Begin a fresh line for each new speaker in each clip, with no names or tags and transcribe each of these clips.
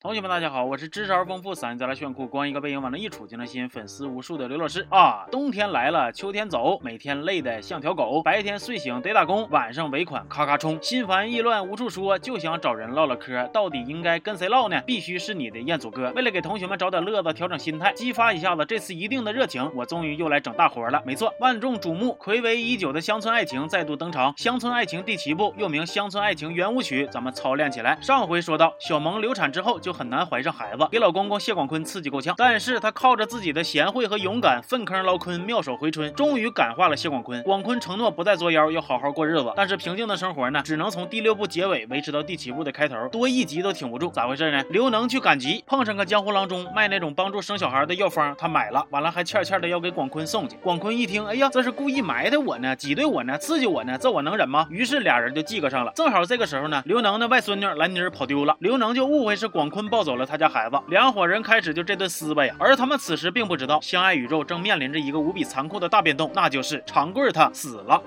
同学们，大家好，我是知识而丰富、三再来炫酷、光一个背影往那一杵就能吸引粉丝无数的刘老师啊！冬天来了，秋天走，每天累得像条狗，白天睡醒得打工，晚上尾款咔咔冲，心烦意乱无处说，就想找人唠唠嗑，到底应该跟谁唠呢？必须是你的彦祖哥。为了给同学们找点乐子，调整心态，激发一下子这次一定的热情，我终于又来整大活了。没错，万众瞩目、暌违已久的乡村爱情再度登场，《乡村爱情》第七部，又名《乡村爱情圆舞曲》，咱们操练起来。上回说到，小萌流产之后就就很难怀上孩子，给老公公谢广坤刺激够呛。但是她靠着自己的贤惠和勇敢，粪坑捞坤，妙手回春，终于感化了谢广坤。广坤承诺不再作妖，要好好过日子。但是平静的生活呢，只能从第六部结尾维持到第七部的开头，多一集都挺不住。咋回事呢？刘能去赶集，碰上个江湖郎中卖那种帮助生小孩的药方，他买了，完了还欠欠的要给广坤送去。广坤一听，哎呀，这是故意埋汰我呢，挤兑我呢，刺激我呢，这我能忍吗？于是俩人就记个上了。正好这个时候呢，刘能的外孙女兰妮跑丢了，刘能就误会是广坤抱走了他家孩子。两伙人开始就这顿撕吧呀，而他们此时并不知道，相爱宇宙正面临着一个无比残酷的大变动，那就是长贵他死了。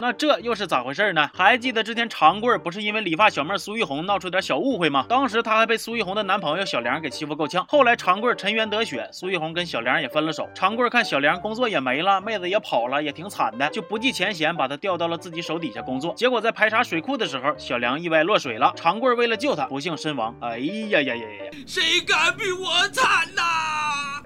那这又是咋回事呢？还记得之前长贵不是因为理发小妹苏玉红闹出点小误会吗？当时她还被苏玉红的男朋友小梁给欺负够呛。后来长贵沉冤得雪，苏玉红跟小梁也分了手。长贵看小梁工作也没了，妹子也跑了，也挺惨的，就不计前嫌把她调到了自己手底下工作。结果在排查水库的时候，小梁意外落水了，长贵为了救他，不幸身亡。哎呀呀呀呀！
谁敢比我惨呐？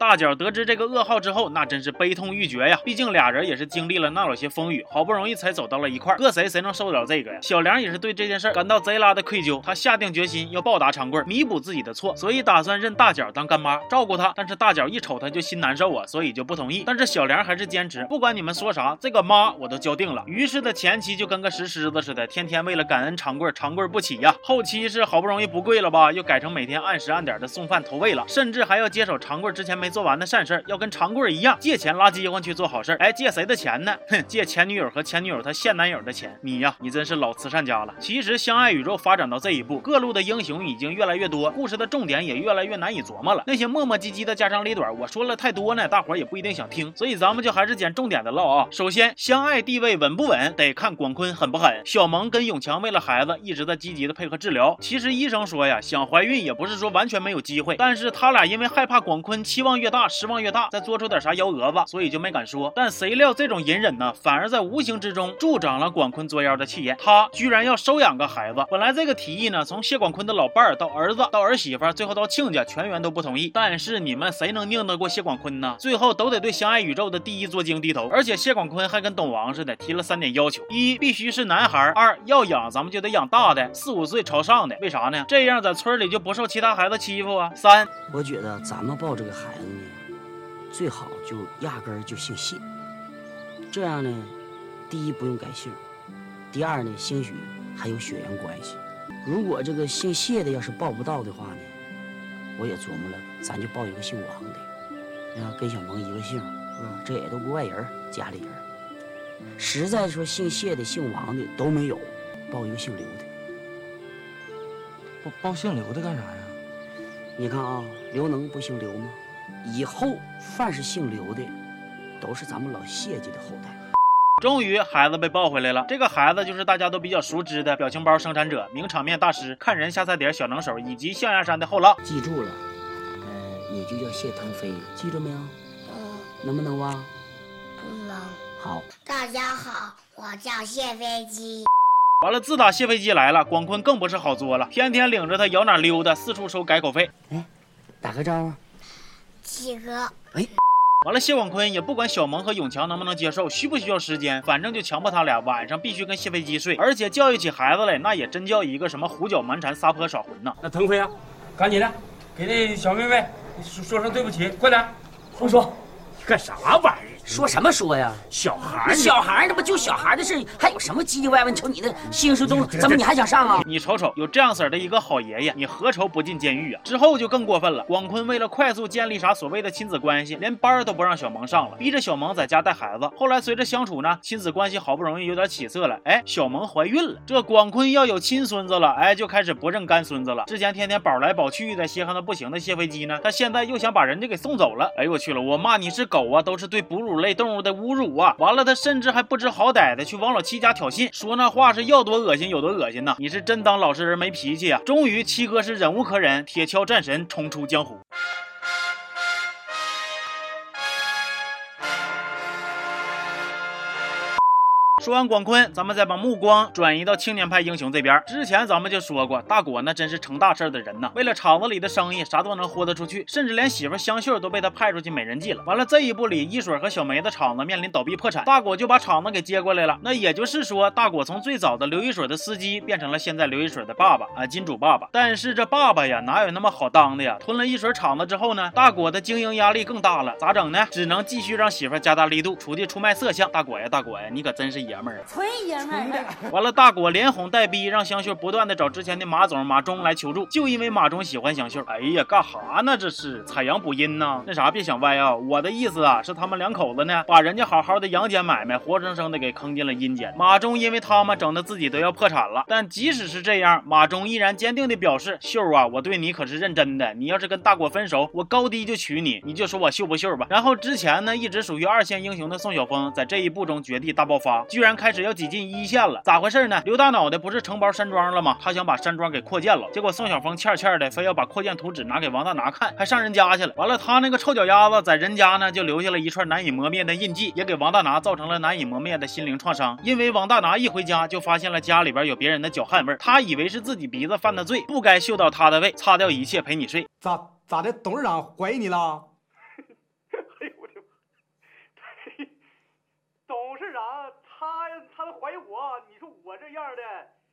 大脚得知这个噩耗之后，那真是悲痛欲绝呀！毕竟俩人也是经历了那老些风雨，好不容易才走到了一块儿，搁谁谁能受得了这个呀？小梁也是对这件事感到贼拉的愧疚，他下定决心要报答长贵，弥补自己的错，所以打算认大脚当干妈，照顾他。但是大脚一瞅他就心难受啊，所以就不同意。但是小梁还是坚持，不管你们说啥，这个妈我都交定了。于是他前期就跟个石狮子似的，天天为了感恩长贵，长贵不起呀。后期是好不容易不贵了吧，又改成每天按时按点的送饭投喂了，甚至还要接手长贵之前没做完的善事儿。要跟长贵一样借钱拉饥荒去做好事哎，借谁的钱呢？哼，借前女友和前女友她现男友的钱。你呀，你真是老慈善家了。其实相爱宇宙发展到这一步，各路的英雄已经越来越多，故事的重点也越来越难以琢磨了。那些磨磨唧唧的家长里短，我说了太多呢，大伙儿也不一定想听。所以咱们就还是捡重点的唠啊。首先，相爱地位稳不稳，得看广坤狠不狠。小萌跟永强为了孩子一直在积极的配合治疗。其实医生说呀，想怀孕也不是说完全没有机会，但是他俩因为害怕广坤期望越大，失望越大。再做出点啥幺蛾子，所以就没敢说。但谁料这种隐忍呢，反而在无形之中助长了广坤作妖的气焰。他居然要收养个孩子。本来这个提议呢，从谢广坤的老伴儿到儿子到儿媳妇，最后到亲家，全员都不同意。但是你们谁能拧得过谢广坤呢？最后都得对相爱宇宙的第一作精低头。而且谢广坤还跟董王似的提了三点要求：一必须是男孩；二要养咱们就得养大的，四五岁朝上的。为啥呢？这样在村里就不受其他孩子欺负啊。三，
我觉得咱们抱这个孩子呢。最好就压根儿就姓谢，这样呢，第一不用改姓，第二呢，兴许还有血缘关系。如果这个姓谢的要是报不到的话呢，我也琢磨了，咱就报一个姓王的，啊，跟小萌一个姓，是吧？这也都不外人，家里人。实在说姓谢的、姓王的都没有，报一个姓刘的。
报报姓刘的干啥呀？
你看啊，刘能不姓刘吗？以后凡是姓刘的，都是咱们老谢家的后代。
终于，孩子被抱回来了。这个孩子就是大家都比较熟知的表情包生产者、名场面大师、看人下菜碟小能手，以及象牙山的后浪。
记住了，呃，你就叫谢腾飞，记住没有？嗯。能不能忘？
不能。
好。
大家好，我叫谢飞机。
完了，自打谢飞机来了，广坤更不是好做了，天天领着他摇哪溜达，四处收改口费。
哎，打个招呼。
七哥，
哎，
完了，谢广坤也不管小萌和永强能不能接受，需不需要时间，反正就强迫他俩晚上必须跟谢飞机睡，而且教育起孩子来，那也真叫一个什么胡搅蛮缠、撒泼耍混呐。
那腾飞啊，赶紧的，给那小妹妹说说声对不起，快点，
胡说，
干啥玩意儿？
说什么说呀？
小孩，
小孩，那不就小孩的事还有什么唧唧歪歪？你瞅你那兴师动众，怎么你还想上啊？
你瞅瞅，有这样式儿的一个好爷爷，你何愁不进监狱啊？之后就更过分了。广坤为了快速建立啥所谓的亲子关系，连班都不让小萌上了，逼着小萌在家带孩子。后来随着相处呢，亲子关系好不容易有点起色了，哎，小萌怀孕了。这广坤要有亲孙子了，哎，就开始不认干孙子了。之前天天宝来宝去的，稀罕的不行的谢飞机呢，他现在又想把人家给送走了。哎呦我去了，我骂你是狗啊，都是对哺乳。乳类动物的侮辱啊！完了，他甚至还不知好歹的去王老七家挑衅，说那话是要多恶心有多恶心呢！你是真当老实人没脾气啊！终于，七哥是忍无可忍，铁锹战神冲出江湖。说完广坤，咱们再把目光转移到青年派英雄这边。之前咱们就说过，大果那真是成大事的人呐，为了厂子里的生意，啥都能豁得出去，甚至连媳妇香秀都被他派出去美人计了。完了这一步里，一水和小梅的厂子面临倒闭破产，大果就把厂子给接过来了。那也就是说，大果从最早的刘一水的司机，变成了现在刘一水的爸爸啊，金主爸爸。但是这爸爸呀，哪有那么好当的呀？吞了一水厂子之后呢，大果的经营压力更大了，咋整呢？只能继续让媳妇加大力度，出去出卖色相。大果呀，大果呀，你可真是。爷们儿，
纯爷们儿。
完了，大果连哄带逼，让香秀不断的找之前的马总马忠来求助，就因为马忠喜欢香秀。哎呀，干哈呢？这是采阳补阴呢？那啥，别想歪啊！我的意思啊，是他们两口子呢，把人家好好的阳间买卖，活生生的给坑进了阴间。马忠因为他们整的自己都要破产了。但即使是这样，马忠依然坚定的表示：秀啊，我对你可是认真的。你要是跟大果分手，我高低就娶你，你就说我秀不秀吧。然后之前呢，一直属于二线英雄的宋晓峰，在这一步中绝地大爆发，居然开始。要挤进一线了，咋回事呢？刘大脑袋不是承包山庄了吗？他想把山庄给扩建了，结果宋晓峰欠欠的，非要把扩建图纸拿给王大拿看，还上人家去了。完了，他那个臭脚丫子在人家呢，就留下了一串难以磨灭的印记，也给王大拿造成了难以磨灭的心灵创伤。因为王大拿一回家就发现了家里边有别人的脚汗味，他以为是自己鼻子犯的罪，不该嗅到他的味，擦掉一切陪你睡。
咋咋的？董事长怀疑你了？
哎呦我的妈！董事长。他他都怀疑我，你说我这样的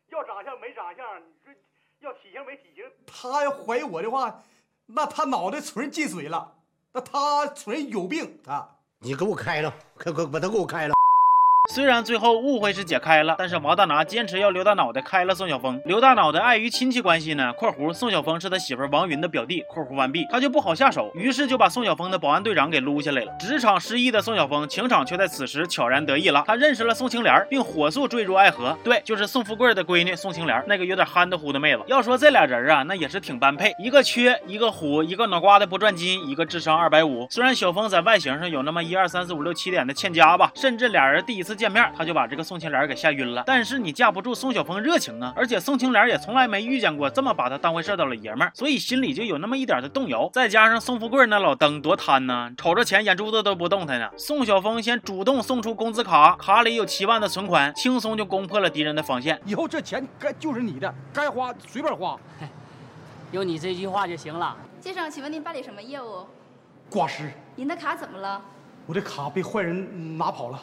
要长相没长相，你说要体型没体型。
他要怀疑我的话，那他脑袋纯进水了，那他纯有病。他，
你给我开了，快快把他给我开了。
虽然最后误会是解开了，但是王大拿坚持要刘大脑袋开了宋晓峰。刘大脑袋碍于亲戚关系呢（括弧宋晓峰是他媳妇王云的表弟），括弧完毕，他就不好下手，于是就把宋晓峰的保安队长给撸下来了。职场失意的宋晓峰，情场却在此时悄然得意了。他认识了宋青莲，并火速坠入爱河。对，就是宋富贵的闺女宋青莲，那个有点憨的乎的妹子。要说这俩人啊，那也是挺般配，一个缺，一个虎，一个脑瓜子不转筋，一个智商二百五。虽然小峰在外形上有那么一二三四五六七点的欠佳吧，甚至俩人第一次见面，他就把这个宋青莲给吓晕了，但是你架不住宋晓峰热情啊，而且宋青莲也从来没遇见过这么把他当回事的老爷们儿，所以心里就有那么一点的动摇。再加上宋富贵那老登多贪呢，瞅着钱眼珠子都不动弹呢。宋晓峰先主动送出工资卡，卡里有七万的存款，轻松就攻破了敌人的防线。
以后这钱该就是你的，该花随便花，
有你这句话就行了。
先生，请问您办理什么业务？
挂失。
您的卡怎么了？
我的卡被坏人拿跑了。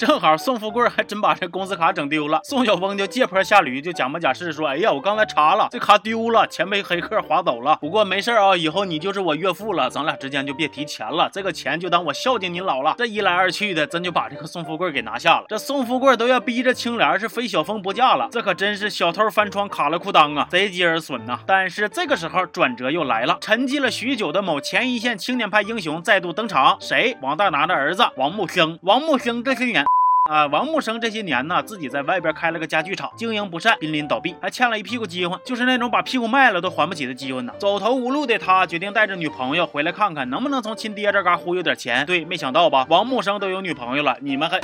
正好宋富贵还真把这工资卡整丢了，宋晓峰就借坡下驴，就假模假式说：“哎呀，我刚才查了，这卡丢了，钱被黑客划走了。不过没事啊，以后你就是我岳父了，咱俩之间就别提钱了，这个钱就当我孝敬您老了。”这一来二去的，真就把这个宋富贵给拿下了。这宋富贵都要逼着青莲是非小峰不嫁了，这可真是小偷翻窗卡了裤裆啊，贼鸡儿损呐！但是这个时候转折又来了，沉寂了许久的某前一线青年派英雄再度登场，谁？王大拿的儿子王木生。王木生这些年。啊，王木生这些年呢，自己在外边开了个家具厂，经营不善，濒临倒闭，还欠了一屁股饥荒，就是那种把屁股卖了都还不起的饥荒呢。走投无路的他，决定带着女朋友回来看看，能不能从亲爹这嘎忽悠点钱。对，没想到吧，王木生都有女朋友了，你们还？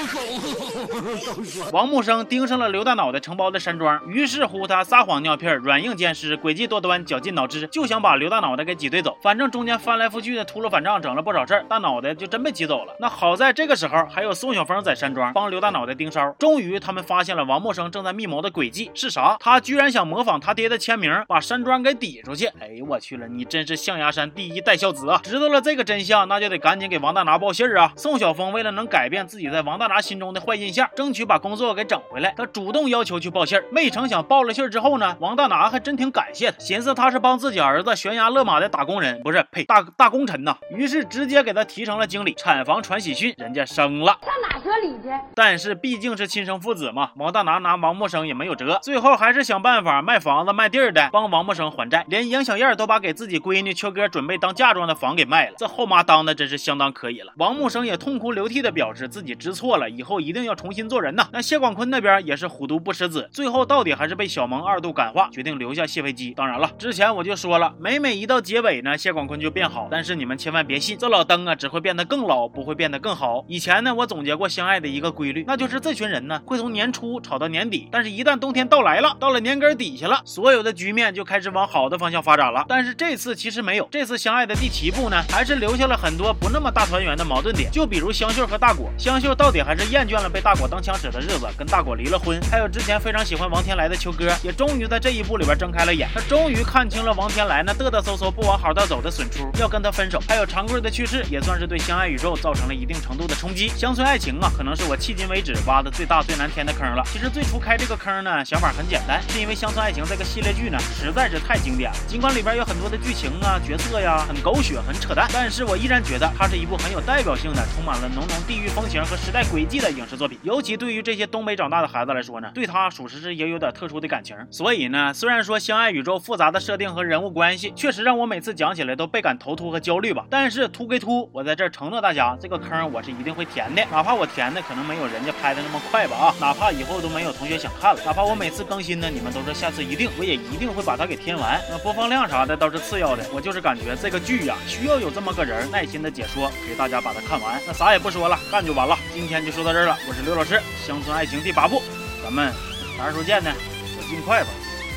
王木生盯上了刘大脑袋承包的山庄，于是乎他撒谎尿屁，软硬兼施，诡计多端，绞尽脑汁，就想把刘大脑袋给挤兑走。反正中间翻来覆去的秃噜反账，整了不少事儿，大脑袋就真被挤走了。那好在这个时候还有宋晓峰在山庄帮刘。刘大脑袋盯梢，终于他们发现了王默生正在密谋的诡计是啥？他居然想模仿他爹的签名，把山庄给抵出去。哎呦我去了，你真是象牙山第一带孝子啊！知道了这个真相，那就得赶紧给王大拿报信啊！宋晓峰为了能改变自己在王大拿心中的坏印象，争取把工作给整回来，他主动要求去报信。没成想报了信之后呢，王大拿还真挺感谢他，寻思他是帮自己儿子悬崖勒马的打工人，不是呸大大功臣呐。于是直接给他提成了经理，产房传喜讯，人家生了。
上哪说理去？
但但是毕竟是亲生父子嘛，王大拿拿王木生也没有辙，最后还是想办法卖房子卖地儿的，帮王木生还债，连杨小燕都把给自己闺女秋哥准备当嫁妆的房给卖了，这后妈当的真是相当可以了。王木生也痛哭流涕的表示自己知错了，以后一定要重新做人呐。那谢广坤那边也是虎毒不食子，最后到底还是被小萌二度感化，决定留下谢飞机。当然了，之前我就说了，每每一到结尾呢，谢广坤就变好，但是你们千万别信，这老登啊只会变得更老，不会变得更好。以前呢，我总结过相爱的一个规规律，那就是这群人呢会从年初吵到年底，但是一旦冬天到来了，到了年根底下了，所有的局面就开始往好的方向发展了。但是这次其实没有，这次相爱的第七部呢，还是留下了很多不那么大团圆的矛盾点，就比如香秀和大果，香秀到底还是厌倦了被大果当枪使的日子，跟大果离了婚。还有之前非常喜欢王天来的秋哥，也终于在这一步里边睁开了眼，他终于看清了王天来那嘚嘚嗖嗖不往好道走的损出，要跟他分手。还有长贵的去世，也算是对相爱宇宙造成了一定程度的冲击。乡村爱情啊，可能是我迄今为止挖的最大最难填的坑了。其实最初开这个坑呢，想法很简单，是因为乡村爱情这个系列剧呢，实在是太经典了。尽管里边有很多的剧情啊、角色呀很狗血、很扯淡，但是我依然觉得它是一部很有代表性的、充满了浓浓地域风情和时代轨迹的影视作品。尤其对于这些东北长大的孩子来说呢，对它属实是也有点特殊的感情。所以呢，虽然说相爱宇宙复杂的设定和人物关系，确实让我每次讲起来都倍感头秃和焦虑吧。但是秃归秃，我在这儿承诺大家，这个坑我是一定会填的，哪怕我填的可能没有人家拍的那么快吧啊，哪怕以后都没有同学想看了，哪怕我每次更新呢，你们都说下次一定，我也一定会把它给填完。那播放量啥的倒是次要的，我就是感觉这个剧呀，需要有这么个人耐心的解说，给大家把它看完。那啥也不说了，干就完了。今天就说到这儿了，我是刘老师，乡村爱情第八部，咱们啥时候见呢？我尽快吧，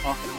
啊。